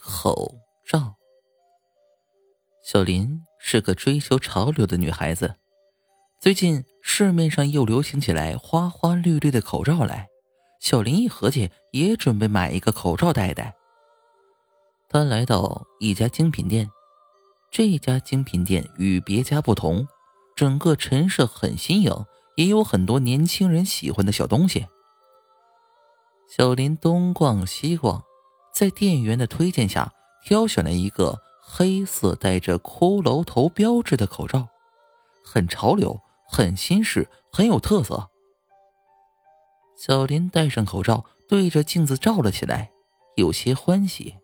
口罩。小林是个追求潮流的女孩子，最近市面上又流行起来花花绿绿的口罩来，小林一合计，也准备买一个口罩戴戴。他来到一家精品店，这家精品店与别家不同，整个陈设很新颖，也有很多年轻人喜欢的小东西。小林东逛西逛，在店员的推荐下，挑选了一个黑色带着骷髅头标志的口罩，很潮流，很新式，很有特色。小林戴上口罩，对着镜子照了起来，有些欢喜。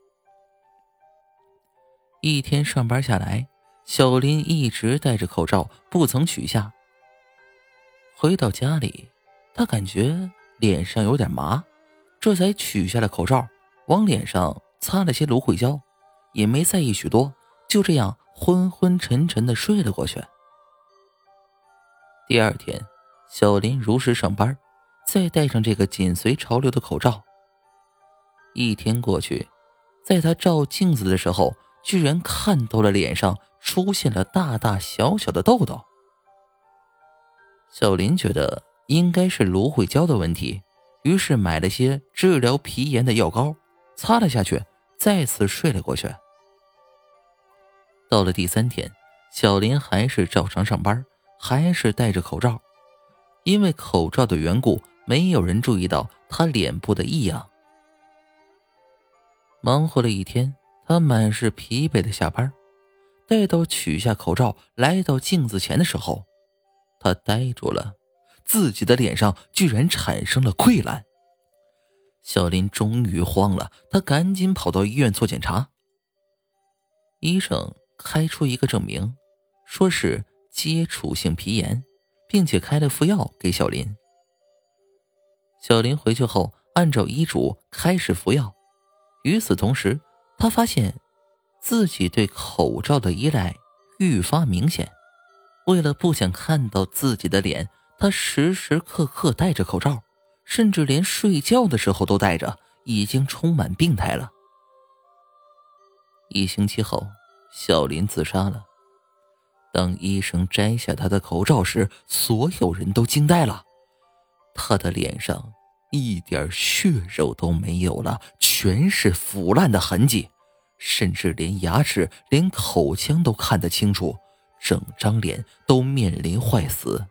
一天上班下来，小林一直戴着口罩，不曾取下。回到家里，他感觉脸上有点麻。这才取下了口罩，往脸上擦了些芦荟胶，也没在意许多，就这样昏昏沉沉的睡了过去。第二天，小林如实上班，再戴上这个紧随潮流的口罩。一天过去，在他照镜子的时候，居然看到了脸上出现了大大小小的痘痘。小林觉得应该是芦荟胶的问题。于是买了些治疗皮炎的药膏，擦了下去，再次睡了过去。到了第三天，小林还是照常上班，还是戴着口罩。因为口罩的缘故，没有人注意到他脸部的异样。忙活了一天，他满是疲惫的下班。待到取下口罩，来到镜子前的时候，他呆住了。自己的脸上居然产生了溃烂，小林终于慌了，他赶紧跑到医院做检查。医生开出一个证明，说是接触性皮炎，并且开了副药给小林。小林回去后，按照医嘱开始服药。与此同时，他发现自己对口罩的依赖愈发明显。为了不想看到自己的脸。他时时刻刻戴着口罩，甚至连睡觉的时候都戴着，已经充满病态了。一星期后，小林自杀了。当医生摘下他的口罩时，所有人都惊呆了。他的脸上一点血肉都没有了，全是腐烂的痕迹，甚至连牙齿、连口腔都看得清楚，整张脸都面临坏死。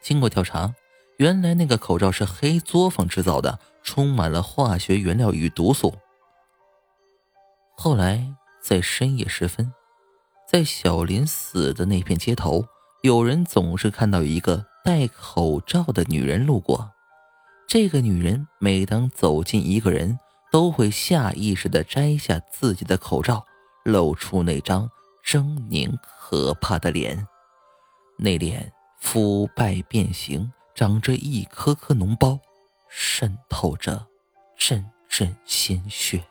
经过调查，原来那个口罩是黑作坊制造的，充满了化学原料与毒素。后来在深夜时分，在小林死的那片街头，有人总是看到一个戴口罩的女人路过。这个女人每当走近一个人，都会下意识地摘下自己的口罩，露出那张狰狞可怕的脸，那脸。腐败变形，长着一颗颗脓包，渗透着阵阵鲜血。